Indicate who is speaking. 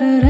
Speaker 1: da da